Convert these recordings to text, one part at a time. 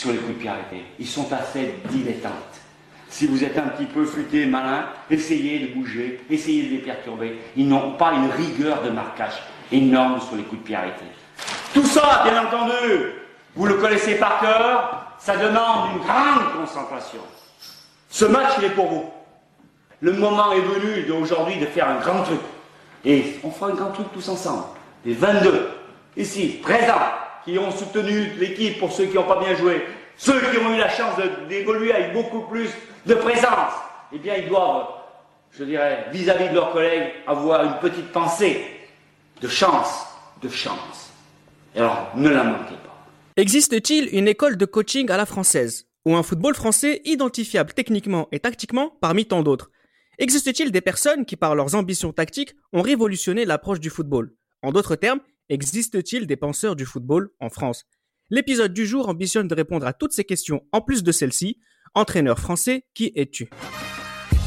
sur les coups de pied. Ils sont assez dilettantes. Si vous êtes un petit peu futé, malin, essayez de bouger, essayez de les perturber. Ils n'ont pas une rigueur de marquage énorme sur les coups de pied arrêtés. Tout ça, bien entendu, vous le connaissez par cœur, ça demande une grande concentration. Ce match, il est pour vous. Le moment est venu d'aujourd'hui de faire un grand truc. Et on fera un grand truc tous ensemble. Les 22, ici, présents, qui ont soutenu l'équipe pour ceux qui n'ont pas bien joué, ceux qui ont eu la chance d'évoluer avec beaucoup plus de présence, eh bien, ils doivent, je dirais, vis-à-vis -vis de leurs collègues, avoir une petite pensée de chance, de chance. Et alors, ne la manquez pas. Existe-t-il une école de coaching à la française, ou un football français identifiable techniquement et tactiquement parmi tant d'autres? Existe-t-il des personnes qui, par leurs ambitions tactiques, ont révolutionné l'approche du football? En d'autres termes, existe-t-il des penseurs du football en France? L'épisode du jour ambitionne de répondre à toutes ces questions en plus de celle-ci. Entraîneur français, qui es-tu?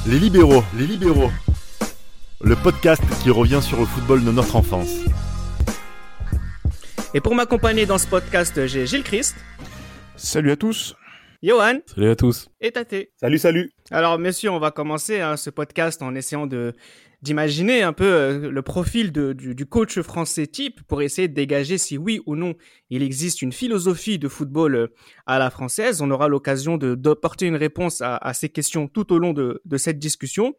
Les libéraux, les libéraux. Le podcast qui revient sur le football de notre enfance. Et pour m'accompagner dans ce podcast, j'ai Gilles Christ. Salut à tous. Johan. Salut à tous. Et Tate. Salut, salut. Alors, messieurs, on va commencer hein, ce podcast en essayant de d'imaginer un peu euh, le profil du, coach français type pour essayer de dégager si oui ou non il existe une philosophie de football euh, à la française. On aura l'occasion de d'apporter une réponse à, ces questions tout au long de, cette discussion.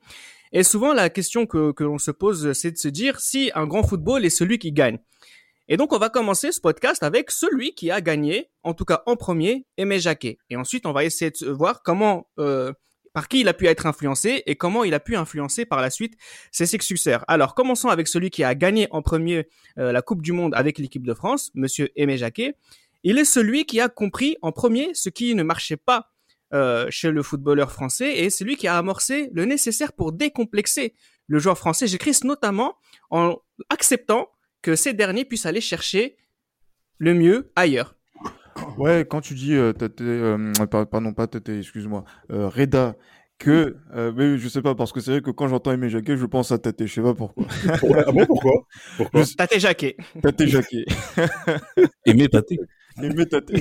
Et souvent, la question que, que l'on se pose, c'est de se dire si un grand football est celui qui gagne. Et donc, on va commencer ce podcast avec celui qui a gagné, en tout cas en premier, Aimé Jacquet. Et ensuite, on va essayer de voir comment, euh, par qui il a pu être influencé et comment il a pu influencer par la suite ses successeurs. Alors, commençons avec celui qui a gagné en premier euh, la Coupe du Monde avec l'équipe de France, Monsieur Aimé Jacquet. Il est celui qui a compris en premier ce qui ne marchait pas euh, chez le footballeur français et c'est lui qui a amorcé le nécessaire pour décomplexer le joueur français. J'écris notamment en acceptant que ces derniers puissent aller chercher le mieux ailleurs. Ouais, quand tu dis, euh, euh pardon, pas excuse-moi, euh, Reda, que, euh, mais je sais pas, parce que c'est vrai que quand j'entends Aimé Jacquet, je pense à Tate, je sais pas pourquoi? ah bon, pourquoi, pourquoi? Tate Jacquet. Tate Jacquet. Aimé Tate. Aimé Tate. Tout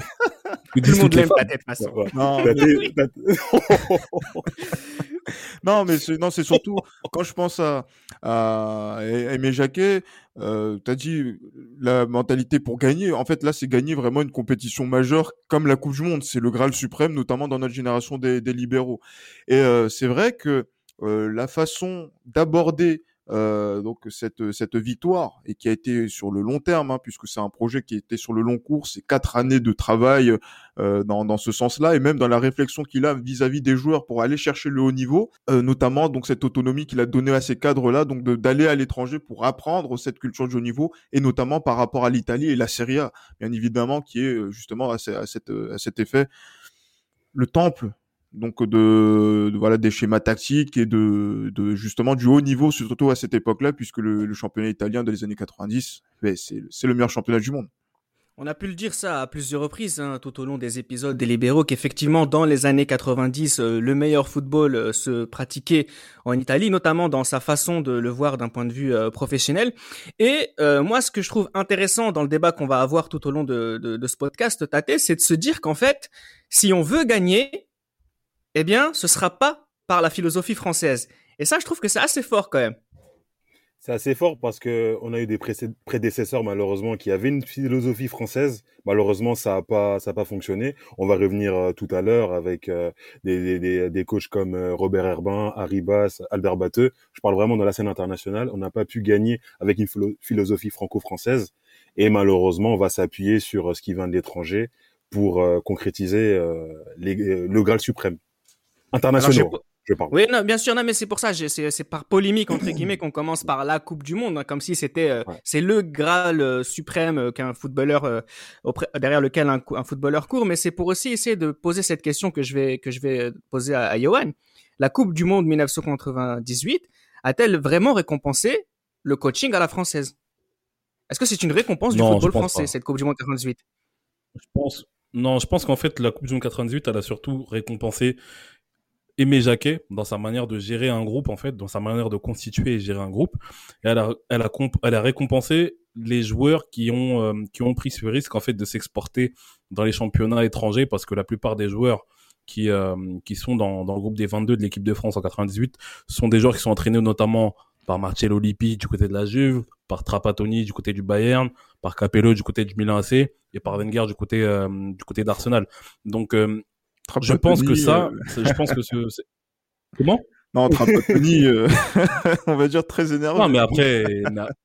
le monde l'aime Tate, de toute façon. Non, non, mais c'est, non, c'est surtout quand je pense à, à Aimé Jacquet, euh, tu as dit la mentalité pour gagner. En fait, là, c'est gagner vraiment une compétition majeure comme la Coupe du Monde. C'est le Graal suprême, notamment dans notre génération des, libéraux. Et euh, c'est vrai que euh, la façon d'aborder euh, donc cette cette victoire et qui a été sur le long terme hein, puisque c'est un projet qui était sur le long cours c'est quatre années de travail euh, dans, dans ce sens-là et même dans la réflexion qu'il a vis-à-vis des joueurs pour aller chercher le haut niveau euh, notamment donc cette autonomie qu'il a donnée à ces cadres-là donc d'aller à l'étranger pour apprendre cette culture du haut niveau et notamment par rapport à l'Italie et la Serie A bien évidemment qui est justement à, à, cette, à cet effet le temple donc de, voilà des schémas tactiques et de, justement du haut niveau surtout à cette époque-là puisque le, championnat italien des années 90 ben, c'est le meilleur championnat du monde. On a pu le dire ça à plusieurs reprises hein, tout au long des épisodes des libéraux qu'effectivement dans les années 90 euh, le meilleur football euh, se pratiquait en Italie notamment dans sa façon de le voir d'un point de vue euh, professionnel et moi ce que je trouve intéressant dans le débat qu'on va avoir tout au long de, de, de ce podcast Tate c'est de se dire qu'en fait si on veut gagner eh bien, ce sera pas par la philosophie française. Et ça, je trouve que c'est assez fort quand même. C'est assez fort parce que on a eu des prédécesseurs malheureusement qui avaient une philosophie française. Malheureusement, ça a pas fonctionné. On va revenir euh, tout à l'heure avec euh, des, des, coachs comme euh, Robert Herbin, Harry Bass, Albert Batteux. Je parle vraiment dans la scène internationale. On n'a pas pu gagner avec une philosophie franco-française et malheureusement, on va s'appuyer sur ce qui vient de l'étranger pour concrétiser le Graal suprême internationaux. Je parle. Oui, non, bien sûr, non, mais c'est pour ça, c'est par polémique entre guillemets qu'on commence par la Coupe du Monde, hein, comme si c'était, euh, c'est le Graal euh, suprême euh, qu'un footballeur auprès, derrière lequel un, un footballeur court, mais c'est pour aussi essayer de poser cette question que je vais que je vais poser à, à Johan. La Coupe du Monde 1998 a-t-elle vraiment récompensé le coaching à la française? Est-ce que c'est une récompense du football français cette Coupe du Monde 98 Je pense. Non, je pense qu'en fait la Coupe du Monde 98, elle a surtout récompensé Aimé Jacquet dans sa manière de gérer un groupe en fait, dans sa manière de constituer et gérer un groupe. Elle a, elle a, elle a récompensé les joueurs qui ont euh, qui ont pris ce risque en fait de s'exporter dans les championnats étrangers parce que la plupart des joueurs qui, euh, qui sont dans, dans le groupe des 22 de l'équipe de France en 98 sont des joueurs qui sont entraînés notamment par Marcello Lippi du côté de la Juve, par Trapattoni du côté du Bayern, par Capello du côté du Milan AC et par Wenger du côté euh, du côté d'Arsenal. Donc euh, je pense que ça, je pense que ce, comment? Non, Trapattoni, euh, on va dire très énervé. Non, mais après,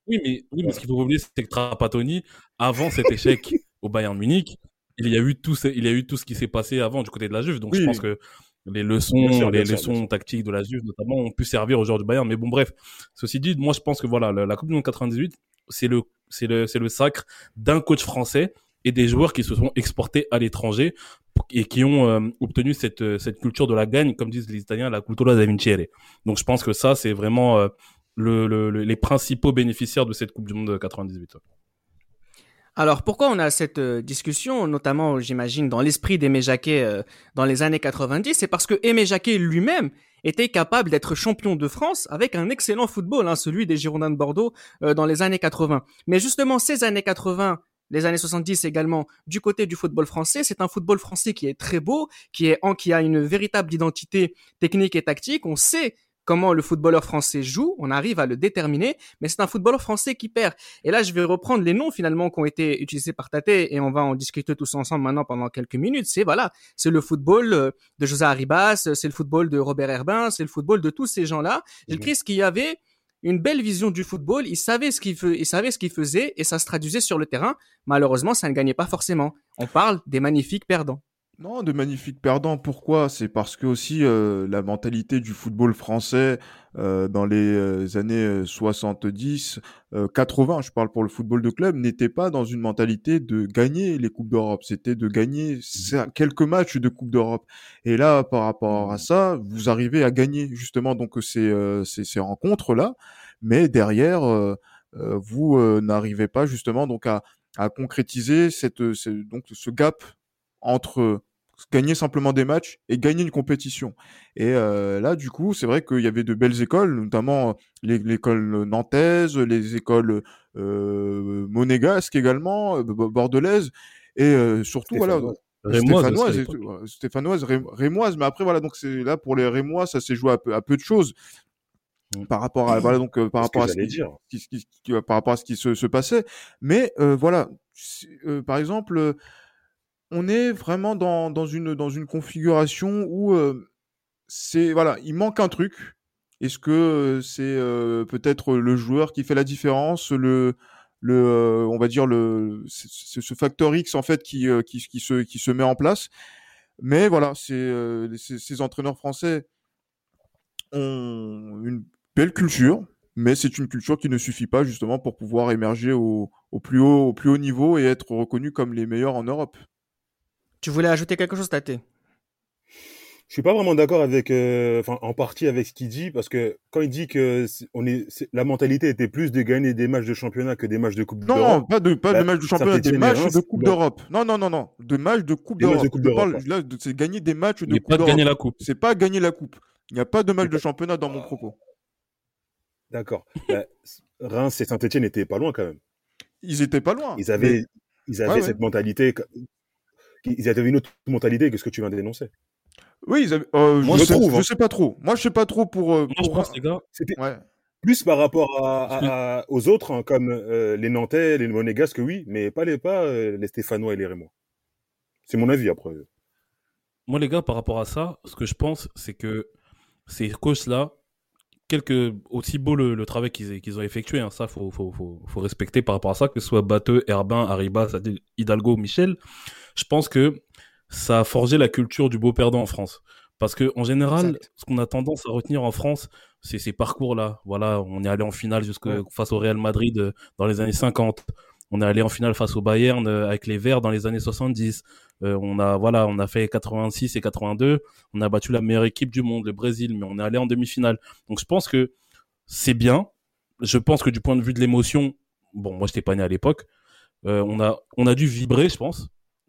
oui, mais, oui, mais ce qu'il faut oublier, c'est que Trapattoni, avant cet échec au Bayern Munich, il y a eu tout, ce, il y a eu tout ce qui s'est passé avant du côté de la Juve. Donc, je pense que les leçons, les leçons tactiques de la Juve, notamment, ont pu servir aux joueurs du Bayern. Mais bon, bref. Ceci dit, moi, je pense que voilà, la, Coupe du Monde 98, c'est le, c'est le, c'est le sacre d'un coach français et des joueurs qui se sont exportés à l'étranger et qui ont euh, obtenu cette, euh, cette culture de la gagne, comme disent les Italiens, la cultura da vincere. Donc je pense que ça, c'est vraiment euh, le, le, les principaux bénéficiaires de cette Coupe du Monde 98. Alors pourquoi on a cette discussion, notamment j'imagine dans l'esprit d'Aimé Jacquet dans les années 90, c'est parce que Aimé Jacquet lui-même était capable d'être champion de France avec un excellent football, hein, celui des Girondins de Bordeaux dans les années 80. Mais justement ces années 80 les années 70 également du côté du football français. C'est un football français qui est très beau, qui est en, qui a une véritable identité technique et tactique. On sait comment le footballeur français joue, on arrive à le déterminer, mais c'est un footballeur français qui perd. Et là, je vais reprendre les noms finalement qui ont été utilisés par Tate et on va en discuter tous ensemble maintenant pendant quelques minutes. C'est voilà, c'est le football euh, de José Arribas, c'est le football de Robert Herbin, c'est le football de tous ces gens-là. J'ai mmh. ce qu'il y avait une belle vision du football. Il savait ce qu'il faisait et ça se traduisait sur le terrain. Malheureusement, ça ne gagnait pas forcément. On parle des magnifiques perdants. Non, de magnifiques perdants. Pourquoi? C'est parce que aussi euh, la mentalité du football français euh, dans les euh, années 70, 80, je parle pour le football de club, n'était pas dans une mentalité de gagner les coupes d'Europe. C'était de gagner quelques matchs de coupe d'Europe. Et là, par rapport à ça, vous arrivez à gagner justement donc ces ces, ces rencontres là, mais derrière vous n'arrivez pas justement donc à à concrétiser cette, donc ce gap entre gagner simplement des matchs et gagner une compétition. Et euh, là, du coup, c'est vrai qu'il y avait de belles écoles, notamment l'école nantaise, les écoles euh, monégasques également, euh, bordelaises, et euh, surtout, voilà, Rémoise, stéphanoise, rémoise, mais après voilà donc c'est là pour les rémois ça s'est joué à peu, à peu de choses mmh. par rapport à voilà donc par rapport à ce qui, qui, qui, par rapport à ce qui se, se passait. Mais voilà par exemple on est vraiment dans, dans, une, dans une configuration où euh, c'est voilà, il manque un truc. Est-ce que euh, c'est euh, peut-être le joueur qui fait la différence, le, le, on va dire le, c'est ce facteur X en fait qui, qui, se, qui se met en place. Mais voilà, c'est ces entraîneurs français ont une belle culture, mais c'est une culture qui ne suffit pas justement pour pouvoir émerger au, au, plus haut, au plus haut niveau et être reconnu comme les meilleurs en Europe. Tu voulais ajouter quelque chose, Tate je suis pas vraiment d'accord avec, euh, enfin, en partie avec ce qu'il dit, parce que quand il dit que on est, la mentalité était plus de gagner des matchs de championnat que des matchs de Coupe d'Europe. Non, pas de, pas de matchs de championnat, des matchs de Coupe d'Europe. Non, non, non, non, de matchs de Coupe d'Europe. Là, c'est gagner des matchs de Coupe d'Europe. pas gagner la Coupe. C'est pas gagner la Coupe. Il n'y a pas de match de championnat dans mon propos. D'accord. bah, Reims et Saint-Etienne étaient pas loin quand même. Ils étaient pas loin. Ils avaient, ils avaient cette mentalité ils avaient une autre mentalité que ce que tu viens d'énoncer. Oui, ils avaient, euh, Moi, je, sais, trouve, je hein. sais pas trop. Moi, je sais pas trop pour. Euh, je pense, les gars, ouais. plus par rapport à, aux autres, hein, comme euh, les Nantais, les Monégasques, oui, mais pas les pas les Stéphanois et les Rémois. C'est mon avis après. Moi, les gars, par rapport à ça, ce que je pense, c'est que ces coachs-là, quelque aussi beau le, travail qu'ils ont effectué, hein, ça faut, faut, faut, faut, respecter par rapport à ça, que ce soit Batteux, Herbin, Arribas, Hidalgo, Michel, je pense que ça a forgé la culture du beau perdant en France. Parce que en général, ce qu'on a tendance à retenir en France, c'est ces parcours-là. Voilà, on est allé en finale jusque face au Real Madrid euh, dans les années 50. On est allé en finale face au Bayern euh, avec les Verts dans les années 70. Euh, on a voilà, on a fait 86 et 82. On a battu la meilleure équipe du monde, le Brésil, mais on est allé en demi-finale. Donc je pense que c'est bien. Je pense que du point de vue de l'émotion, bon, moi j'étais pas né à l'époque. on a on a dû vibrer, je pense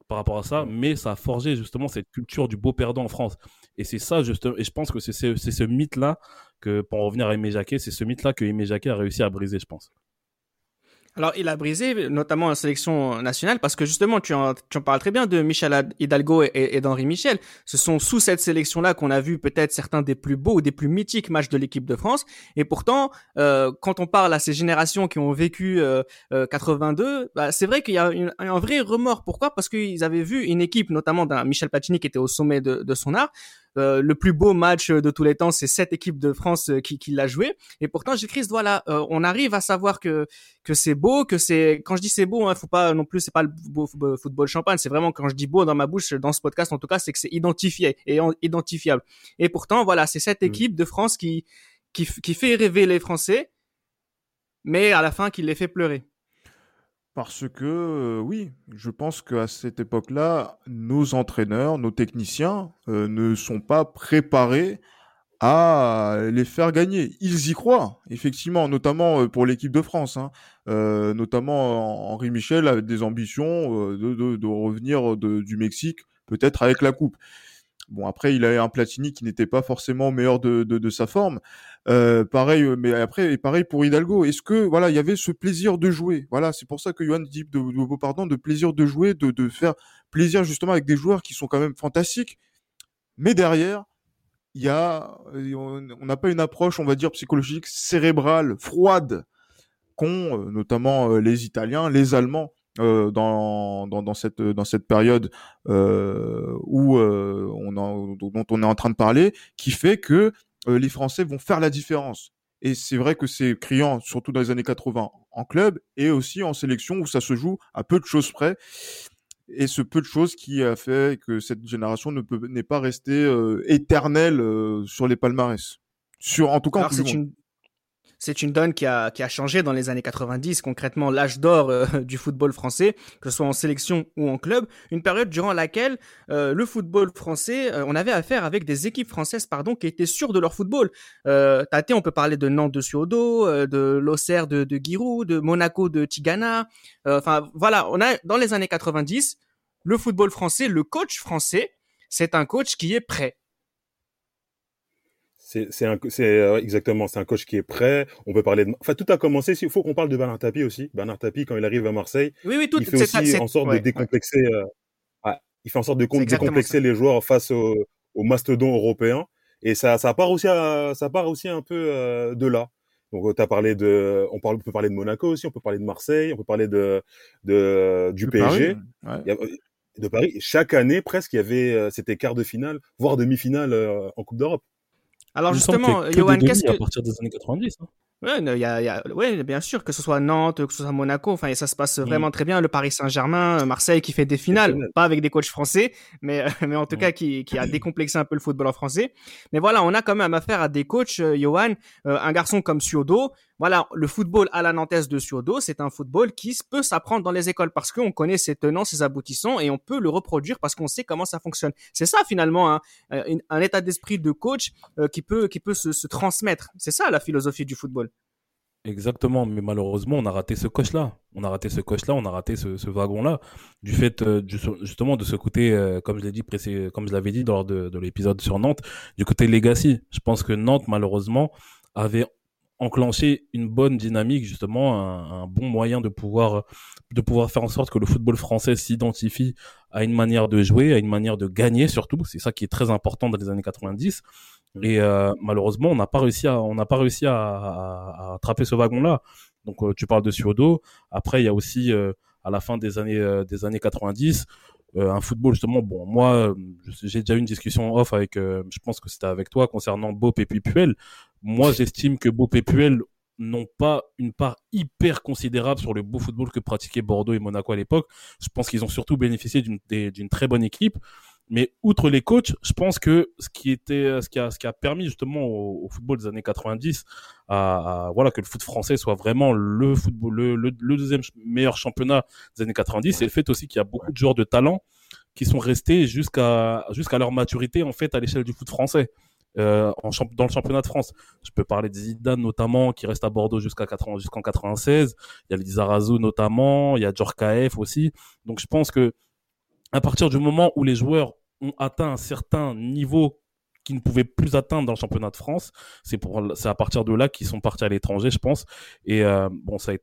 par rapport à ça, mais ça a forgé justement cette culture du beau perdant en France. Et c'est ça, justement, et je pense que c'est ce, ce mythe-là, que pour en revenir à Aimé Jacquet, c'est ce mythe-là que Aimé Jacquet a réussi à briser, je pense. Alors, il a brisé, notamment en sélection nationale, parce que justement, tu en, tu en parles très bien de Michel Hidalgo et, d'Henri Michel. Ce sont sous cette sélection-là qu'on a vu peut-être certains des plus beaux des plus mythiques matchs de l'équipe de France. Et pourtant, euh, quand on parle à ces générations qui ont vécu euh, 82, euh, bah, c'est vrai qu'il y a un vrai remords. Pourquoi? Parce qu'ils avaient vu une équipe, notamment d'un Michel Platini qui était au sommet de, de son art, euh, le plus beau match de tous les temps, c'est cette équipe de France euh, qui, qui l'a joué. Et pourtant, j'écris, voilà, euh, on arrive à savoir que que c'est beau, que c'est quand je dis c'est beau, hein, faut pas non plus, c'est pas le beau football champagne, c'est vraiment quand je dis beau dans ma bouche dans ce podcast en tout cas, c'est que c'est identifié et identifiable. Et pourtant, voilà, c'est cette mmh. équipe de France qui qui, qui fait rêver les Français, mais à la fin qui les fait pleurer. Parce que euh, oui, je pense qu'à cette époque-là, nos entraîneurs, nos techniciens euh, ne sont pas préparés à les faire gagner. Ils y croient, effectivement, notamment euh, pour l'équipe de France. Hein. notamment Henri Michel avait des ambitions de, revenir du Mexique, peut-être avec la coupe. Bon, après, il a un Platini qui n'était pas forcément meilleur de, de, de sa forme. Euh, pareil, euh, mais après, et pareil pour Hidalgo. Est-ce que, voilà, il y avait ce plaisir de jouer? Voilà, c'est pour ça que Johan dit de, pardon, de plaisir de jouer, de, de faire plaisir justement avec des joueurs qui sont quand même fantastiques. Mais derrière, il y a, on n'a pas une approche, on va dire, psychologique, cérébrale, froide, qu'ont euh, notamment les Italiens, les Allemands. Dans, dans, cette, dans cette période où on dont on est en train de parler, qui fait que euh, les Français vont faire la différence. Et c'est vrai que c'est criant, surtout dans les années 80 en club et aussi en sélection où ça se joue à peu de choses près. Et ce peu de choses qui a fait que cette génération ne peut n'est pas restée euh, éternelle euh, sur les palmarès. Sur, en tout cas, c'est une, c'est une donne qui a, qui a changé dans les années 90, concrètement l'âge d'or euh, du football français, que ce soit en sélection ou en club, une période durant laquelle euh, le football français, euh, on avait affaire avec des équipes françaises pardon, qui étaient sûres de leur football. Euh, Tate, on peut parler de Nantes de Suodo, de l'Auxerre de, de Giroud, de Monaco de Tigana. Enfin voilà, on a dans les années 90, le football français, le coach français, c'est un coach qui est prêt c'est euh, exactement, c'est un coach qui est prêt. On peut parler de, enfin tout a commencé. Il faut qu'on parle de Bernard Tapie aussi. Bernard Tapie quand il arrive à Marseille, oui, oui, tout, il fait aussi en sorte de décomplexer. Euh, il fait en sorte de décomplexer les joueurs face aux au mastodons européens. Et ça, ça part aussi, ça part aussi un peu euh, de là. Donc tu as parlé de, on, parle, on peut parler de Monaco aussi, on peut parler de Marseille, on peut parler de, de du PSG, de Paris. Chaque année presque, il y avait, c'était quart de finale, voire demi-finale en Coupe d'Europe. Alors justement, Johan, qu'est-ce que... à partir des années 90. Hein. Ouais, y a, y a, ouais, bien sûr, que ce soit Nantes, que ce soit Monaco, enfin, ça se passe mm. vraiment très bien. Le Paris Saint-Germain, Marseille qui fait des finales, pas avec des coachs français, mais, mais en tout mm. cas qui, qui a décomplexé un peu le football en français. Mais voilà, on a quand même affaire à des coachs, euh, Johan, euh, un garçon comme Siodo. Voilà, le football à la Nantes de Siodo, c'est un football qui peut s'apprendre dans les écoles parce qu'on connaît ses tenants, ses aboutissants et on peut le reproduire parce qu'on sait comment ça fonctionne. C'est ça finalement, hein, un, état d'esprit de coach euh, qui peut, qui peut se, transmettre. C'est ça la philosophie du football. Exactement, mais malheureusement, on a raté ce coche-là. On a raté ce coche-là, on a raté ce, wagon-là, du fait euh, justement de ce côté, euh, comme je l'ai dit, comme je l'avais dit lors de, de l'épisode sur Nantes, du côté legacy. Je pense que Nantes, malheureusement, avait enclenché une bonne dynamique, justement, un, bon moyen de pouvoir de pouvoir faire en sorte que le football français s'identifie à une manière de jouer, à une manière de gagner surtout. C'est ça qui est très important dans les années 90. Mm. Et euh, malheureusement, on n'a pas réussi à, on n'a pas réussi à, à, à attraper ce wagon-là. Donc, euh, tu parles de Suodo. Après, il y a aussi euh, à la fin des années des années 90 un football justement. Bon, moi, j'ai déjà eu une discussion off avec, je pense que c'était avec toi concernant Bop et Puel. Moi, j'estime que Bop et Puel n'ont pas une part hyper considérable sur le beau football que pratiquaient Bordeaux et Monaco à l'époque. Je pense qu'ils ont surtout bénéficié d'une très bonne équipe. Mais outre les coachs, je pense que ce qui était, ce qui a, ce qui a permis justement au, football des années 90 à, voilà que le foot français soit vraiment le football, le, le, deuxième meilleur championnat des années 90, c'est le fait aussi qu'il y a beaucoup de joueurs de talent qui sont restés jusqu'à jusqu'à leur maturité en fait à l'échelle du foot français. Euh, dans le championnat de France. Je peux parler de Zidane notamment, qui reste à Bordeaux jusqu'en 96. Il y a Lizarazu notamment, il y a Djorkaeff aussi. Donc je pense que à partir du moment où les joueurs ont atteint un certain niveau qu'ils ne pouvaient plus atteindre dans le championnat de France. C'est à partir de là qu'ils sont partis à l'étranger, je pense. Et euh, bon, ça a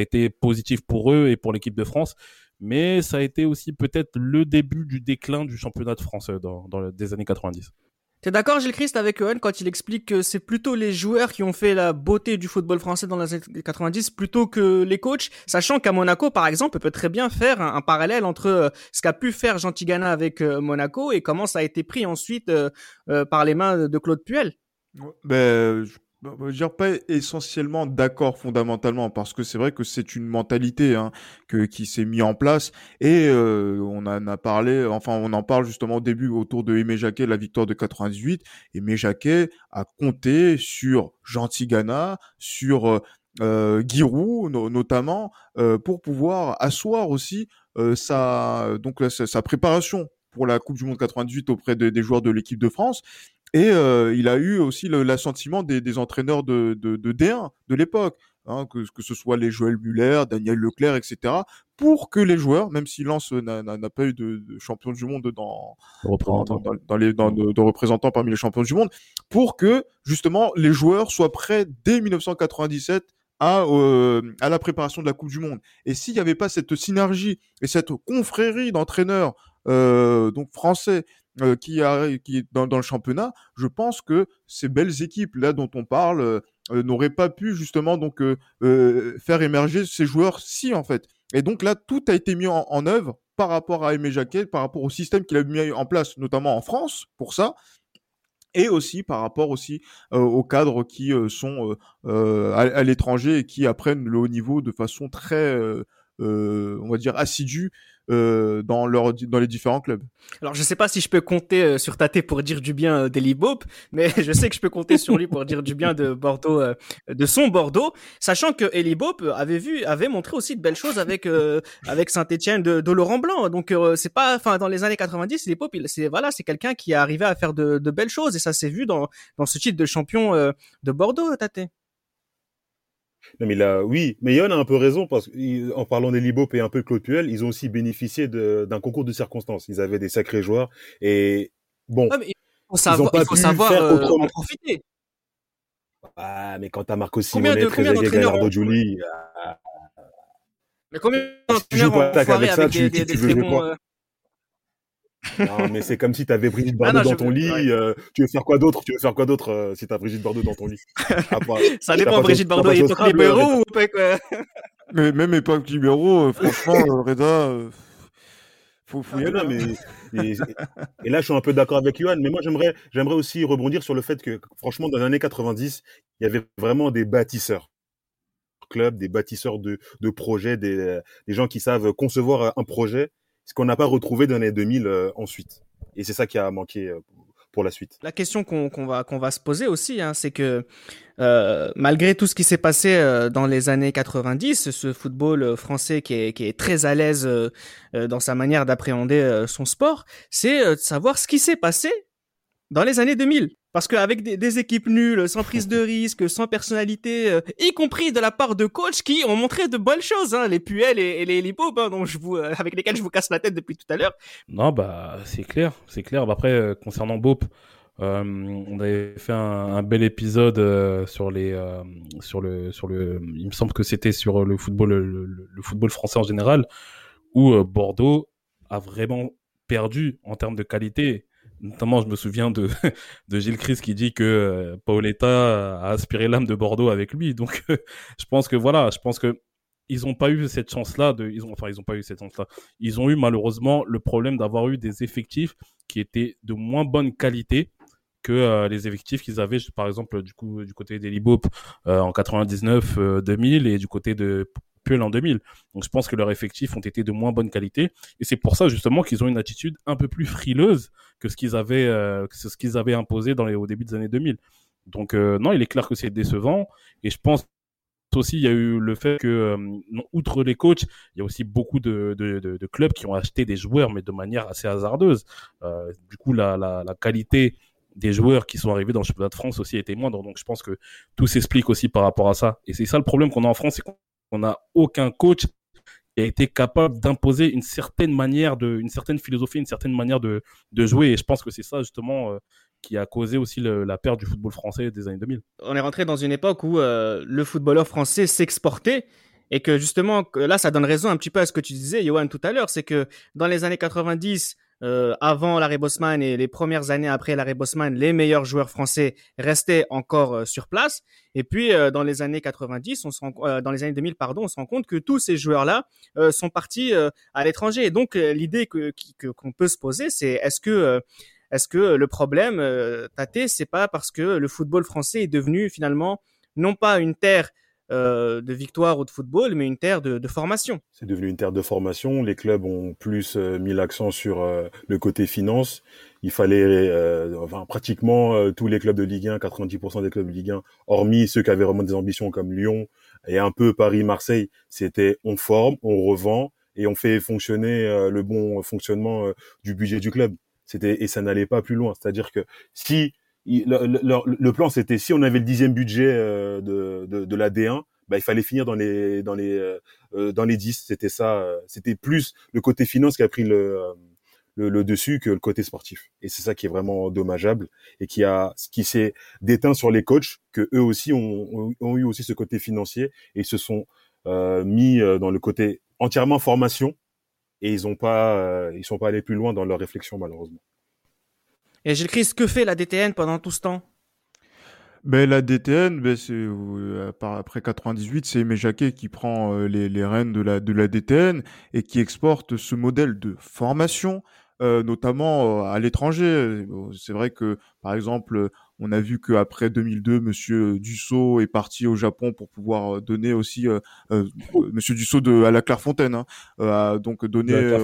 été positif pour eux et pour l'équipe de France, mais ça a été aussi peut-être le début du déclin du championnat de France dans, dans les années 90. T'es d'accord, Gilles Christ, avec Owen quand il explique que c'est plutôt les joueurs qui ont fait la beauté du football français dans les années 90 plutôt que les coachs, sachant qu'à Monaco, par exemple, on peut très bien faire un, parallèle entre euh, ce qu'a pu faire Jean Tigana avec euh, Monaco et comment ça a été pris ensuite euh, par les mains de Claude Puel. Ben, je veux dire pas essentiellement d'accord fondamentalement parce que c'est vrai que c'est une mentalité hein, que, qui s'est mis en place. Et euh, on en a parlé enfin on en parle justement au début autour de Aimé Jacquet la victoire de 98 Aimé Jacquet a compté sur Jean Tigana sur euh, euh Giroud notamment euh, pour pouvoir asseoir aussi euh, sa donc sa, préparation pour la Coupe du Monde 98 auprès des joueurs de l'équipe de France et euh, il a eu aussi l'assentiment des, des, entraîneurs de, de, de D1 de l'époque, hein, que, que, ce soit les Joël Muller, Daniel Leclerc, etc., pour que les joueurs, même si Lens n'a pas eu de, de, champion du monde dans, dans, dans, les dans, de, représentants parmi les champions du monde, pour que justement les joueurs soient prêts dès 1997 à, euh, à la préparation de la Coupe du Monde. Et s'il n'y avait pas cette synergie et cette confrérie d'entraîneurs euh, donc français euh, qui, est dans, le championnat, je pense que ces belles équipes là dont on parle euh, n'auraient pas pu justement donc euh, faire émerger ces joueurs si en fait. Et donc là, tout a été mis en, en œuvre par rapport à Aimé Jacquet, par rapport au système qu'il a mis en place, notamment en France, pour ça, et aussi par rapport aussi euh, aux cadres qui euh, sont euh, à l'étranger et qui apprennent le haut niveau de façon très, on va dire, assidue euh, dans, leur, dans les différents clubs. Alors je sais pas si je peux compter euh, sur Tate pour dire du bien euh, d'Eli Bope, mais je sais que je peux compter sur lui pour dire du bien de Bordeaux, euh, de son Bordeaux, sachant que Eli Bope avait vu, avait montré aussi de belles choses avec avec Saint-Étienne de, de, Laurent Blanc. Donc c'est pas, enfin dans les années 90, Eli Bope, c'est voilà, c'est quelqu'un qui est arrivé à faire de, de, belles choses et ça s'est vu dans dans ce titre de champion de Bordeaux, Tate. Non, mais là, oui, mais Yann a un peu raison parce qu'en parlant des Libop et un peu de Claude Puel, ils ont aussi bénéficié d'un concours de circonstances. Ils avaient des sacrés joueurs et bon. il faut savoir, il faut savoir euh, en profiter. Ah, mais quand t'as Marco Simonet, Trezeguet, Gallardo. Euh, mais combien d'entraîneurs ont avec, ça, tu, des, tu, veux quoi? euh, non, mais c'est comme si tu avais Brigitte ah Bardot dans ton lit. Euh, tu veux faire quoi d'autre? Tu veux faire quoi d'autre euh, si t'as Brigitte Bardot dans ton lit? Ça dépend, Brigitte Bardot, il est libéraux ou pas quoi Mais même époque libéraux, euh, franchement, Reda, faut, faut y aller. Non, hein. mais, et, et, là, je suis un peu d'accord avec Johan, mais moi, j'aimerais, j'aimerais aussi rebondir sur le fait que, franchement, dans les années 90, il y avait vraiment des bâtisseurs club, des bâtisseurs de, de projets, des, des gens qui savent concevoir un projet ce qu'on n'a pas retrouvé dans les 2000 euh, ensuite. Et c'est ça qui a manqué euh, pour la suite. La question qu'on va qu'on va se poser aussi, hein, c'est que euh, malgré tout ce qui s'est passé euh, dans les années 90, ce football français qui est, qui est très à l'aise dans sa manière d'appréhender son sport, c'est de savoir ce qui s'est passé dans les années 2000. Parce qu'avec des, équipes nulles, sans prise de risque, sans personnalité, euh, y compris de la part de coachs qui ont montré de bonnes choses, hein, les Puel et, les Lipop, hein, euh, avec lesquels je vous casse la tête depuis tout à l'heure. Non, bah c'est clair, c'est clair. Bah, après, euh, concernant Bop, on avait fait un, bel épisode sur les, sur le, sur le. Il me semble que c'était sur le football, le, football français en général, où Bordeaux a vraiment perdu en termes de qualité notamment je me souviens de, Gilles Chris qui dit que euh, Paoletta a aspiré l'âme de Bordeaux avec lui. Donc je pense que voilà, je pense que ils n'ont pas eu cette chance-là ils ont, enfin ils ont pas eu cette chance-là. Ils ont eu malheureusement le problème d'avoir eu des effectifs qui étaient de moins bonne qualité que euh, les effectifs qu'ils avaient, par exemple, du coup, du côté des Libop euh, en 99, 2000 et du côté de en 2000. Donc je pense que leurs effectifs ont été de moins bonne qualité et c'est pour ça justement qu'ils ont une attitude un peu plus frileuse que ce qu'ils avaient, euh, que ce qu'ils avaient imposé dans les, au début des années 2000. Donc euh, non, il est clair que c'est décevant et je pense aussi il y a eu le fait que euh, outre les coachs, il y a aussi beaucoup de, de, de, clubs qui ont acheté des joueurs mais de manière assez hasardeuse. du coup la, la, la qualité des joueurs qui sont arrivés dans le championnat de France aussi a été moindre. Donc je pense que tout s'explique aussi par rapport à ça. Et c'est ça le problème qu'on a en France, on n'a aucun coach qui a été capable d'imposer une certaine manière de, une certaine philosophie, une certaine manière de, jouer. Et je pense que c'est ça justement euh, qui a causé aussi la perte du football français des années 2000. On est rentré dans une époque où euh, le footballeur français s'exportait Et que justement, là, ça donne raison un petit peu à ce que tu disais, Johan, tout à l'heure. C'est que dans les années 90, euh, avant Larry Bosman et les premières années après Larry Bosman, les meilleurs joueurs français restaient encore euh, sur place. Et puis euh, dans les années 90, on se rend, dans les années 2000, pardon, on se rend compte que tous ces joueurs-là sont partis à l'étranger. Et donc l'idée que qu'on peut se poser, c'est est-ce que est-ce que le problème, Tate, c'est pas parce que le football français est devenu finalement non pas une terre euh, de victoire ou de football, mais une terre de, de formation. C'est devenu une terre de formation. Les clubs ont plus euh, mis l'accent sur euh, le côté finance. Il fallait, enfin, pratiquement tous les clubs de Ligue 1, 90% des clubs de Ligue 1, hormis ceux qui avaient vraiment des ambitions comme Lyon et un peu Paris, Marseille, c'était on forme, on revend et on fait fonctionner le bon fonctionnement du budget du club. C'était et ça n'allait pas plus loin. C'est-à-dire que si le, plan c'était si on avait le dixième budget euh, de, de, de la D1, bah, il fallait finir dans les dans les euh, euh, dans les 10 c'était ça c'était plus le côté finance qui a pris le, le, le dessus que le côté sportif. Et c'est ça qui est vraiment dommageable et qui a qui s'est déteint sur les coachs que eux aussi ont, ont, eu aussi ce côté financier et se sont mis dans le côté entièrement formation et ils ont pas ils sont pas allés plus loin dans leur réflexion malheureusement et Gilles Christ, que fait la DTN pendant tout ce temps? Ben, la DTN, ben, c'est euh, après 98, c'est Aimé Jacquet qui prend euh, les, les rênes de la, de la DTN et qui exporte ce modèle de formation, euh, notamment à l'étranger. C'est vrai que, par exemple, on a vu qu'après 2002, Monsieur Dussault est parti au Japon pour pouvoir donner aussi Monsieur Dussault de à la Clairefontaine, hein, donc donner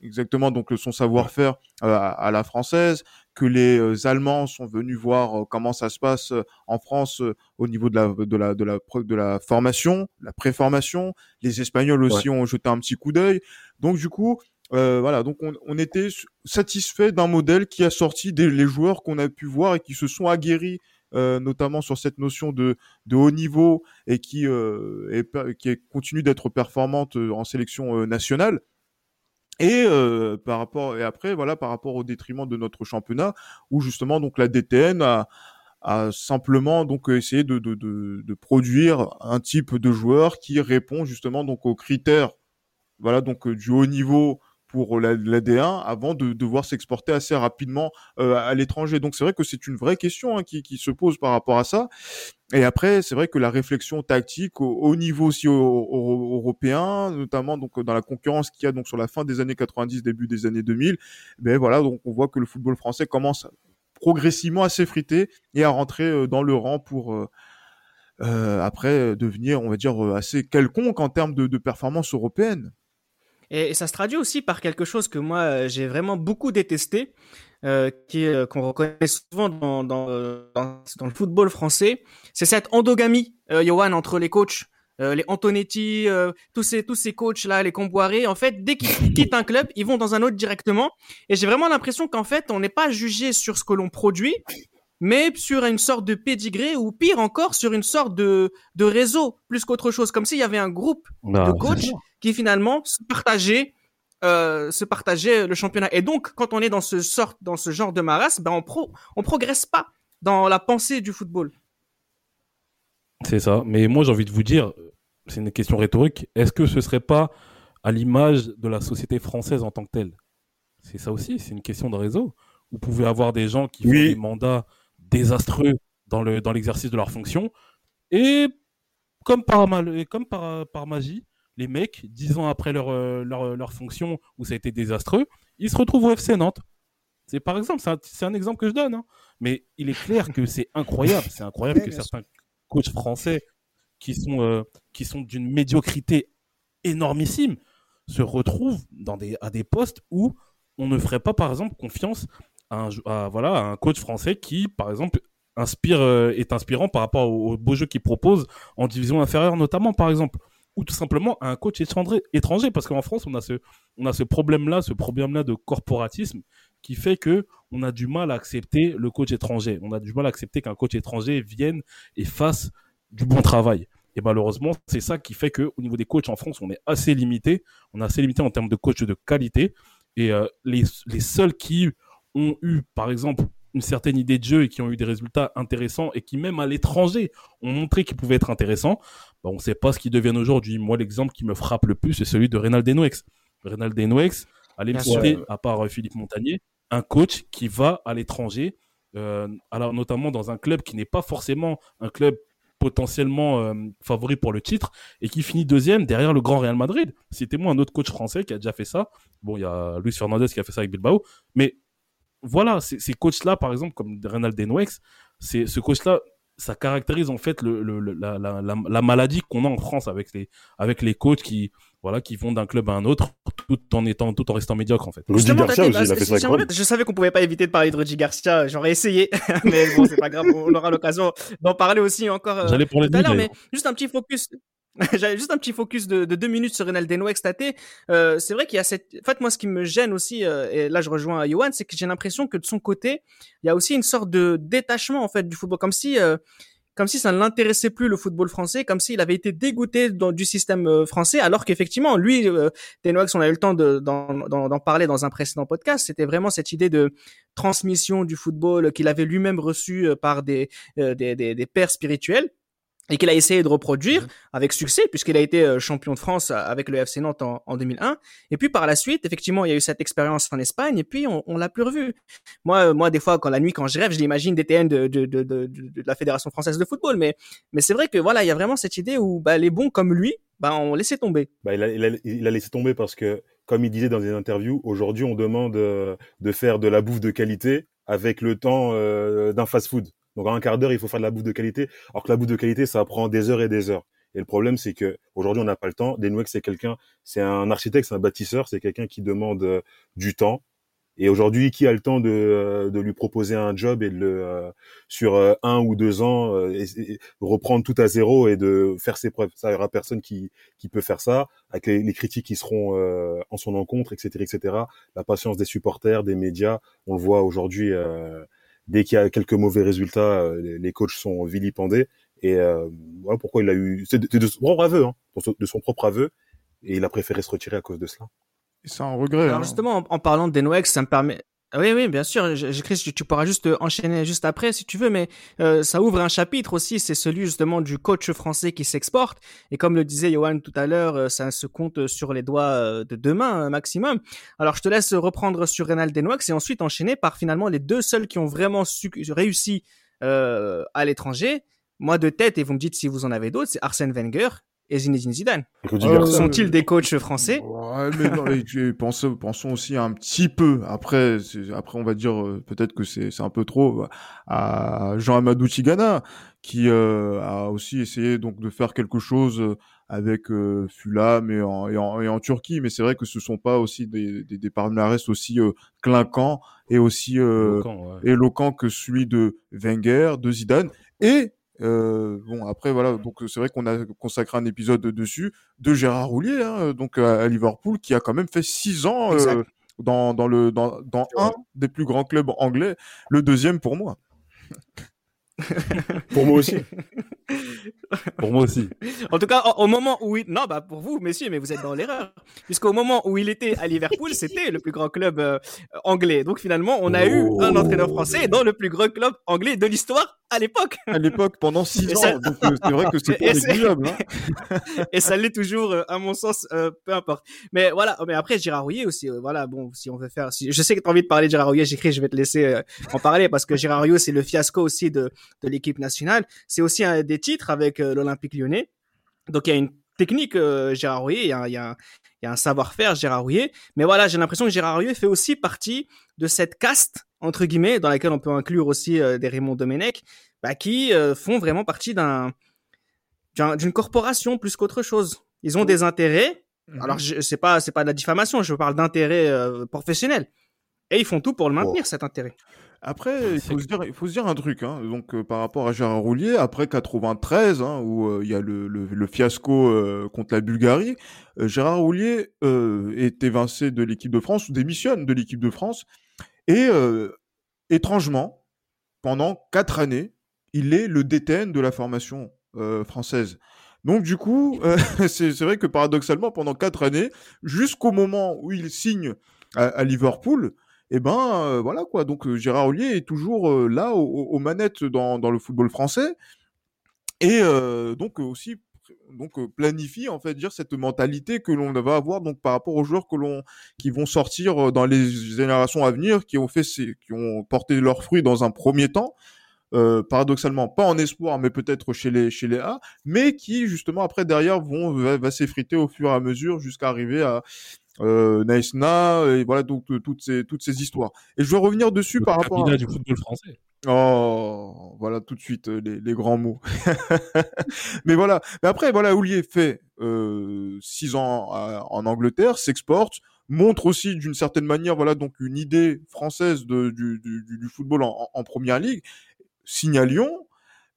exactement donc son savoir-faire à la française que les euh, Allemands sont venus voir euh, comment ça se passe euh, en France au niveau de la de la de la de la formation, la préformation. Les Espagnols aussi ont jeté un petit coup d'œil. Donc du coup, euh, voilà, donc on, on était satisfait d'un modèle qui a sorti des les joueurs qu'on a pu voir et qui se sont aguerris euh, notamment sur cette notion de, de haut niveau et qui, euh, est, qui continue d'être performante en sélection nationale. Et euh, par rapport et après voilà par rapport au détriment de notre championnat où justement donc la DTN a, simplement donc essayé de, de, de, de, produire un type de joueur qui répond justement donc aux critères voilà donc du haut niveau pour la, la D1 avant de devoir s'exporter assez rapidement euh, à l'étranger. Donc c'est vrai que c'est une vraie question hein, qui, qui, se pose par rapport à ça. Et après, c'est vrai que la réflexion tactique au, niveau aussi européen, notamment donc dans la concurrence qu'il y a donc sur la fin des années 90, début des années 2000, ben voilà, donc on voit que le football français commence progressivement à s'effriter et à rentrer euh, dans le rang pour euh, euh, après devenir, on va dire, assez quelconque en termes de, de performance européenne. Et, ça se traduit aussi par quelque chose que moi euh, j'ai vraiment beaucoup détesté, euh, qui euh, qu'on reconnaît souvent dans, dans, dans, le football français, c'est cette endogamie, euh, Johan, entre les coachs. Euh, les Antonetti, tous ces tous ces coachs là, les Comboiré, en fait, dès qu'ils quittent un club, ils vont dans un autre directement. Et j'ai vraiment l'impression qu'en fait, on n'est pas jugé sur ce que l'on produit, mais sur une sorte de pédigré ou pire encore sur une sorte de, de réseau plus qu'autre chose, comme s'il y avait un groupe de coachs qui finalement se partageaient, euh, se partageaient le championnat. Et donc, quand on est dans ce sort, dans ce genre de maras, ben on pro, on progresse pas dans la pensée du football. C'est ça. Mais moi, j'ai envie de vous dire, c'est une question rhétorique. Est-ce que ce serait pas à l'image de la société française en tant que telle? C'est ça aussi. C'est une question de réseau. Vous pouvez avoir des gens qui font des mandats désastreux dans le dans l'exercice de leur fonction et comme par mal comme par, par magie les mecs dix ans après leur, euh, leur leur fonction où ça a été désastreux ils se retrouvent au FC Nantes c'est par exemple c'est un, un, exemple que je donne hein. mais il est clair que c'est incroyable c'est incroyable que certains coachs français qui sont euh, qui sont d'une médiocrité énormissime se retrouvent dans des à des postes où on ne ferait pas par exemple confiance un, voilà, un coach français qui, par exemple, inspire, euh, est inspirant par rapport au, beau jeu qu'il propose en division inférieure, notamment, par exemple. Ou tout simplement un coach étranger, parce qu'en France, on a ce, on a ce problème-là, ce problème-là de corporatisme qui fait que on a du mal à accepter le coach étranger. On a du mal à accepter qu'un coach étranger vienne et fasse du bon travail. Et malheureusement, c'est ça qui fait que au niveau des coachs en France, on est assez limité. On est assez limité en termes de coach de qualité. Et euh, les, les seuls qui ont eu, par exemple, une certaine idée de jeu et qui ont eu des résultats intéressants et qui même à l'étranger ont montré qu'ils pouvaient être intéressants, bah, on ne sait pas ce qu'ils deviennent aujourd'hui. Moi, l'exemple qui me frappe le plus, c'est celui de Reynald Denouex. Reynald Denouex, allez me citer, à part euh, Philippe Montagnier, un coach qui va à l'étranger, euh, alors notamment dans un club qui n'est pas forcément un club potentiellement euh, favori pour le titre et qui finit deuxième derrière le grand Real Madrid. Citez-moi un autre coach français qui a déjà fait ça. Bon, il y a Luis Fernandez qui a fait ça avec Bilbao, mais voilà, ces coachs-là, par exemple, comme Reynald Denouex, c'est ce coach-là, ça caractérise en fait le, le, la, la, la, maladie qu'on a en France avec les avec les coachs qui voilà qui vont d'un club à un autre tout en étant tout en restant médiocre en fait. Rudy Garcia aussi, il a fait ça Je savais qu'on pouvait pas éviter de parler de Rudy Garcia, j'aurais essayé, mais bon c'est pas grave, on aura l'occasion d'en parler aussi encore euh, J'allais pour tout à l'heure, mais juste un petit focus J'avais juste un petit focus de, de deux minutes sur Renal Deno extaté. Euh, c'est vrai qu'il y a cette. En fait, moi, ce qui me gêne aussi, euh, et là, je rejoins Johan, c'est que j'ai l'impression que de son côté, il y a aussi une sorte de détachement en fait du football, comme si, euh, comme si ça ne l'intéressait plus le football français, comme s'il avait été dégoûté du système euh, français, alors qu'effectivement, lui, euh, on a eu le temps d'en parler dans un précédent podcast. C'était vraiment cette idée de transmission du football qu'il avait lui-même reçu euh, par des, des, des, des pères spirituels et qu'il a essayé de reproduire mhm. avec succès puisqu'il a été euh, champion de France euh, avec le FC Nantes en, en, 2001 et puis par la suite effectivement il y a eu cette expérience en Espagne et puis on, on l'a plus revu. Moi euh, moi des fois quand la nuit quand je rêve je l'imagine DTN de, de, de, de, de la fédération française de football. Mais mais c'est vrai que voilà il y a vraiment cette idée où bah, les bons comme lui bah on laissait tomber. Bah, il, a, il, a, il a laissé tomber parce que comme il disait dans des interviews aujourd'hui on demande de faire de la bouffe de qualité avec le temps d'un fast-food donc en un quart d'heure, il faut faire de la bouffe de qualité. Alors que la bouffe de qualité, ça prend des heures et des heures. Et le problème, c'est que aujourd'hui, on n'a pas le temps. Denouex, c'est quelqu'un, c'est un architecte, c'est un bâtisseur, c'est quelqu'un qui demande euh, du temps. Et aujourd'hui, qui a le temps de, euh, de lui proposer un job et de le, euh, sur un ou deux ans, et, reprendre tout à zéro et de faire ses preuves? Ça, il y aura personne qui, qui peut faire ça, avec les, critiques qui seront en son encontre, etc., etc. La patience des supporters, des médias, on le voit aujourd'hui dès qu'il y a quelques mauvais résultats, euh, les coachs sont vilipendés. Et euh, voilà pourquoi il a eu, c'est de, son propre aveu, hein, de son propre aveu, et il a préféré se retirer à cause de cela. C'est un regret. Alors hein. justement, en, parlant de Denoex, ça me permet, oui, oui, bien sûr. J'écris, tu pourras juste enchaîner juste après si tu veux, mais euh, ça ouvre un chapitre aussi. C'est celui justement du coach français qui s'exporte. Et comme le disait Johan tout à l'heure, euh, ça se compte sur les doigts euh, de deux mains maximum. Alors je te laisse reprendre sur Renald Denoix et ensuite enchaîner par finalement les deux seuls qui ont vraiment réussi à l'étranger. Moi de tête, et vous me dites si vous en avez d'autres, c'est Arsène Wenger et Zinedine Zidane. Euh, Sont-ils des coachs français ouais, mais non, pensons, pensons aussi un petit peu. Après, après on va dire euh, peut-être que c'est un peu trop à Jean Amadou Tigana qui euh, a aussi essayé donc de faire quelque chose avec euh, Fulham et en, et en, et en Turquie. Mais c'est vrai que ce sont pas aussi des, des, des palmarès aussi clinquants et aussi éloquents que celui de Wenger, de Zidane et euh, bon après voilà donc c'est vrai qu'on a consacré un épisode dessus de Gérard Roulier hein, donc à, Liverpool qui a quand même fait six ans euh, dans, dans le dans, dans un des plus grands clubs anglais le deuxième pour moi pour moi aussi. pour moi aussi. En tout cas, au moment où il... non, bah pour vous, messieurs, mais vous êtes dans l'erreur, puisqu'au moment où il était à Liverpool, c'était le plus grand club euh, anglais. Donc finalement, on a eu un entraîneur français dans le plus grand club anglais de l'histoire à l'époque. À l'époque, pendant six ans. Donc euh, c'est vrai que c'est pas négligeable. Hein. et ça l'est toujours, euh, à mon sens, peu importe. Mais voilà. Mais après, Gérard Rouillet aussi. voilà. Bon, si on veut faire, si... je sais que tu as envie de parler de Gérard Rouillet, j'écris, je vais te laisser en parler parce que Gérard Rouillet, c'est le fiasco aussi de de l'équipe nationale. C'est aussi un des titres avec euh, l'Olympique lyonnais. Donc il y a une technique euh, Gérard Rouillet, il y a, y a, y a un savoir-faire Gérard Rouillet. Mais voilà, j'ai l'impression que Gérard Rouillet fait aussi partie de cette caste, entre guillemets, dans laquelle on peut inclure aussi euh, des Raymond Domenech, bah, qui font vraiment partie d'un d'une corporation plus qu'autre chose. Ils ont des intérêts. Mhm. Alors, c'est pas c'est pas de la diffamation. Je parle d'intérêts professionnels. Et ils font tout pour le maintenir, cet intérêt. Après, il faut, se dire, il faut se dire un truc, hein. donc euh, par rapport à Gérard Roulier, après 93, hein, où euh, il y a le, le, le fiasco euh, contre la Bulgarie, Gérard Roulier est évincé de l'équipe de France, ou démissionne de l'équipe de France, et étrangement, pendant quatre années, il est le DTN de la formation française. Donc du coup, c'est vrai que paradoxalement, pendant quatre années, jusqu'au moment où il signe à, Liverpool, eh ben voilà quoi. Donc Gérard Ollier est toujours là aux, manettes dans, dans, le football français et donc aussi donc planifie en fait dire cette mentalité que l'on va avoir donc par rapport aux joueurs que l'on qui vont sortir dans les générations à venir qui ont fait qui ont porté leurs fruits dans un premier temps euh, paradoxalement pas en espoir mais peut-être chez les chez les A mais qui justement après derrière vont va, s'effriter au fur et à mesure jusqu'à arriver à euh, Naïsna et voilà donc toutes ces toutes ces histoires et je veux revenir dessus par rapport à... du football français Oh, voilà tout de suite euh, les, les grands mots. mais voilà. Mais après, voilà, Oulier fait euh, six ans en Angleterre, s'exporte, montre aussi d'une certaine manière, voilà, donc une idée française de, du, du, du football en, en, première ligue. Signe à Lyon,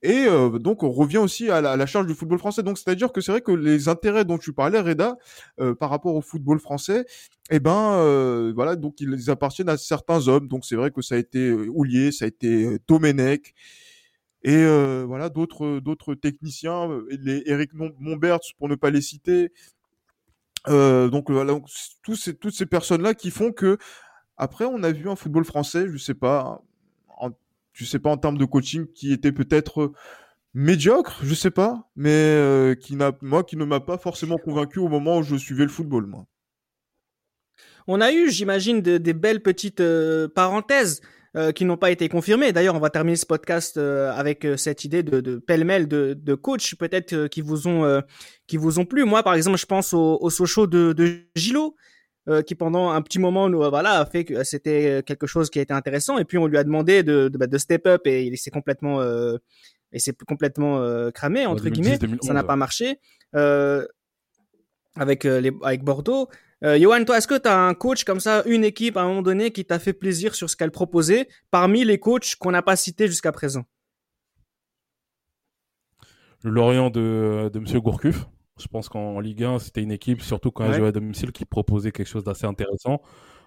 et euh, donc on revient aussi à la, charge du football français. Donc c'est-à-dire que c'est vrai que les intérêts dont tu parlais, Reda, euh, par rapport au football français, eh ben euh, voilà, donc ils appartiennent à certains hommes. Donc c'est vrai que ça a été Houlier, ça a été Domenech. Et voilà d'autres d'autres techniciens, les Eric Monbert pour ne pas les citer. donc voilà, tous ces, toutes ces personnes là qui font que après on a vu un football français, je sais pas, je sais pas en termes de coaching qui était peut-être euh, médiocre, je sais pas, mais euh, qui n'a moi qui ne m'a pas forcément convaincu au moment où je suivais le football moi. On a eu, j'imagine, des belles petites euh, parenthèses qui n'ont pas été confirmées. D'ailleurs, on va terminer ce podcast avec cette idée de, de pêle-mêle de, de coach, peut-être qui vous ont qui vous ont plu. Moi, par exemple, je pense au, au Sochaux de, de Gilo, euh, qui pendant un petit moment nous voilà a fait que c'était quelque chose qui a été intéressant. Et puis on lui a demandé de de, bah, de step up et il s'est complètement euh, et c'est complètement euh, cramé entre guillemets. ça n'a pas marché. Euh, avec les avec Bordeaux. Johan toi est-ce que tu as un coach comme ça une équipe à un moment donné qui t'a fait plaisir sur ce qu'elle proposait parmi les coachs qu'on n'a pas cités jusqu'à présent? Le Lorient de de monsieur Gourcuff je pense qu'en Ligue 1, c'était une équipe, surtout quand elle jouait à domicile, qui proposait quelque chose d'assez intéressant.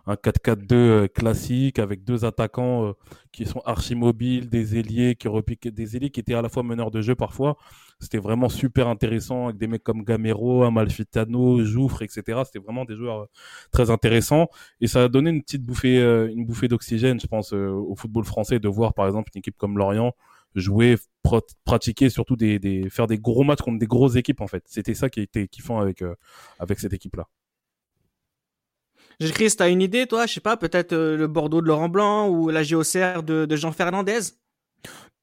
Un 4-4-2 euh, classique avec deux attaquants euh, qui sont archi mobiles, des ailiers qui repiquaient, des ailiers qui étaient à la fois meneurs de jeu parfois. C'était vraiment super intéressant avec des mecs comme Gamero, Amalfitano, Jouffre, etc. C'était vraiment des joueurs euh, très intéressants et ça a donné une petite bouffée, une bouffée d'oxygène, je pense, au football français de voir par exemple une équipe comme Lorient jouer, pratiquer, surtout des, des, faire des gros matchs contre des grosses équipes en fait. C'était ça qui était kiffant avec euh, avec cette équipe là. Chris, t'as une idée toi? Je sais pas, peut-être euh, le Bordeaux de Laurent Blanc ou la JOCR de, de Jean Fernandez?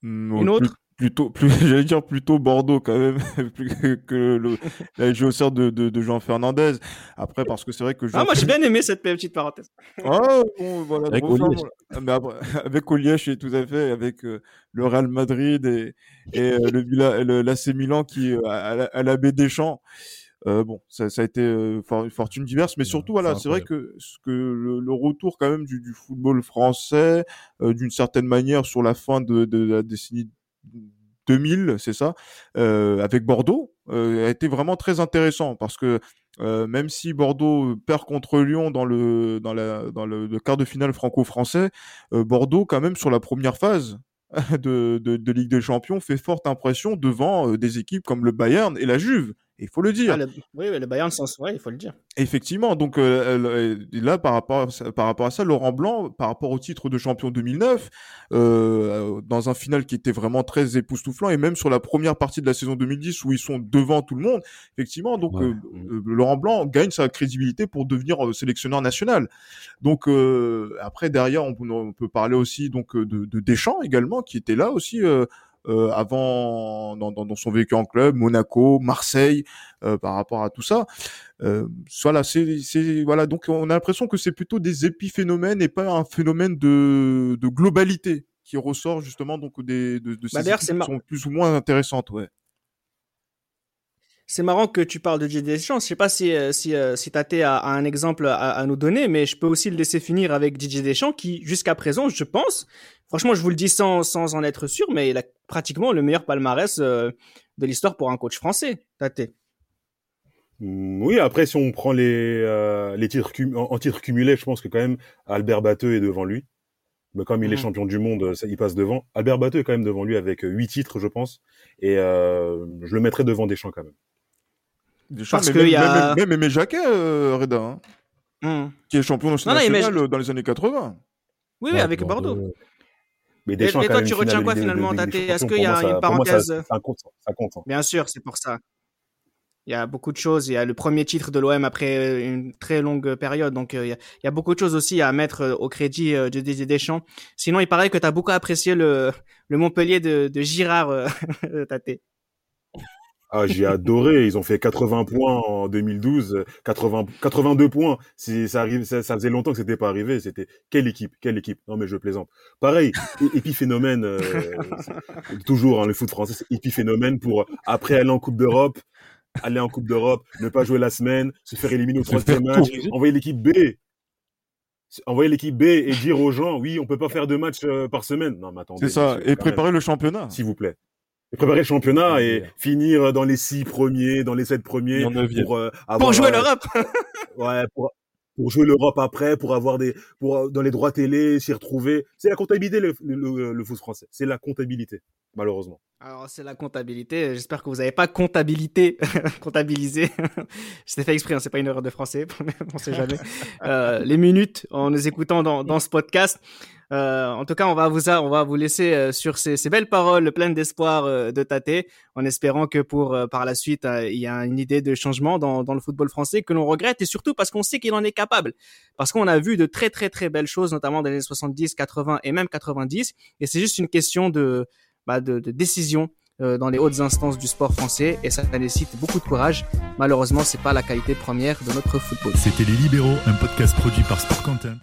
Une autre? Plutôt plus j'allais dire plutôt Bordeaux quand même plus que le, la géocère de, de, de, Jean Fernandez. Après parce que c'est vrai que ah moi j'ai bien aimé cette petite parenthèse. Ah bon voilà avec Oliège. mais après, avec Oliège et tout à fait avec euh, le Real Madrid et et euh, le l'AC Milan qui euh, à, la, baie des Champs. Euh, bon, ça, ça, a été une fortune diverse, mais surtout voilà, c'est vrai que ce que le, le, retour quand même du, du football français, d'une certaine manière, sur la fin de, de la décennie 2000, c'est ça, euh, avec Bordeaux, euh, a été vraiment très intéressant parce que euh, même si Bordeaux perd contre Lyon dans le quart de finale franco-français, Bordeaux quand même sur la première phase de, Ligue des Champions fait forte impression devant des équipes comme le Bayern et la Juve il faut le dire. Ah, oui, le Bayern, sens, ouais, il faut le dire. Effectivement, donc euh, là, par rapport, à, par rapport à ça, Laurent Blanc, par rapport au titre de champion 2009, euh, dans un final qui était vraiment très époustouflant, et même sur la première partie de la saison 2010 où ils sont devant tout le monde, effectivement, donc euh, euh, Laurent Blanc gagne sa crédibilité pour devenir sélectionneur national. Donc après, derrière, on, on, peut parler aussi donc de, de Deschamps également, qui était là aussi euh, avant dans, dans, son vécu en club, Monaco, Marseille, euh, par rapport à tout ça. Euh, voilà, c'est, voilà, donc on a l'impression que c'est plutôt des épiphénomènes et pas un phénomène de, de globalité qui ressort justement donc des de, de bah, ces qui sont plus ou moins intéressantes, ouais. C'est marrant que tu parles de Didier Deschamps. Je sais pas si euh, si euh, si Tate a, un exemple à, nous donner, mais je peux aussi le laisser finir avec Didier Deschamps, qui jusqu'à présent, je pense, franchement, je vous le dis sans sans en être sûr, mais il a pratiquement le meilleur palmarès euh, de l'histoire pour un coach français. Tate. Mm, oui, après, si on prend les les titres en, titres cumulés, je pense que quand même Albert Batteux est devant lui. Mais comme il est mhm. champion du monde, il passe devant. Albert Batteux est quand même devant lui avec huit titres, je pense. Et je le mettrais devant Deschamps quand même. Parce qu'il y a... Même, Aimé Jacquet, euh, Reda, hein, hmm. qui est champion national euh, dans les années 80. Oui, oui, avec Bordeaux. Mais toi, tu retiens quoi finalement, Est-ce qu'il y a une pour moi, ça- parenthèse? ça compte, ça compte. hein. Bien sûr, c'est pour ça. Il y a beaucoup de choses. Il y a le premier titre de l'OM après une très longue période. Donc, euh, il y a, il y a beaucoup de choses aussi à mettre euh, au crédit euh, de Didier Deschamps. Sinon, il paraît que tu as beaucoup apprécié le, le Montpellier de, de Girard, euh, Tate. Ah, j'ai adoré. Ils ont fait 80 points en 2012, euh, 80, 82 points. Si ça arrive, ça, ça faisait longtemps que c'était pas arrivé. C'était quelle équipe, quelle équipe. Non mais je plaisante. Pareil, épiphénomène. euh, toujours hein, le foot français, c'est épiphénomène pour après aller en Coupe d'Europe, aller en Coupe d'Europe, ne pas jouer la semaine, se faire éliminer au troisième match, envoyer l'équipe B. Envoyer l'équipe B et dire aux gens, oui, on peut pas faire deux matchs euh, par semaine. Non, mais attendez. C'est ça. Et préparer le championnat. s'il vous plaît. Et préparer le championnat et finir dans les six premiers, dans les sept premiers, en pour euh, avoir Pour jouer euh, l'Europe ouais, pour, pour jouer l'Europe après, pour avoir des, pour euh, dans les droits télé, s'y retrouver. C'est la comptabilité le, le, le foot français. C'est la comptabilité, malheureusement. Alors, c'est la comptabilité. J'espère que vous n'avez pas comptabilité, comptabilisé. C'était fait exprès, hein, c'est pas une erreur de français, on sait jamais. Euh, les minutes en nous écoutant dans, dans ce podcast. Euh, en tout cas, on va vous, on va vous laisser euh, sur ces, ces belles paroles pleines d'espoir euh, de Tate, en espérant que pour euh, par la suite, euh, il y a une idée de changement dans, dans le football français que l'on regrette et surtout parce qu'on sait qu'il en est capable. Parce qu'on a vu de très très très belles choses, notamment dans les années 70, 80 et même 90. Et c'est juste une question de, bah, de, de décision euh, dans les hautes instances du sport français et ça nécessite beaucoup de courage. Malheureusement, c'est pas la qualité première de notre football. C'était Les Libéraux, un podcast produit par Sport Content.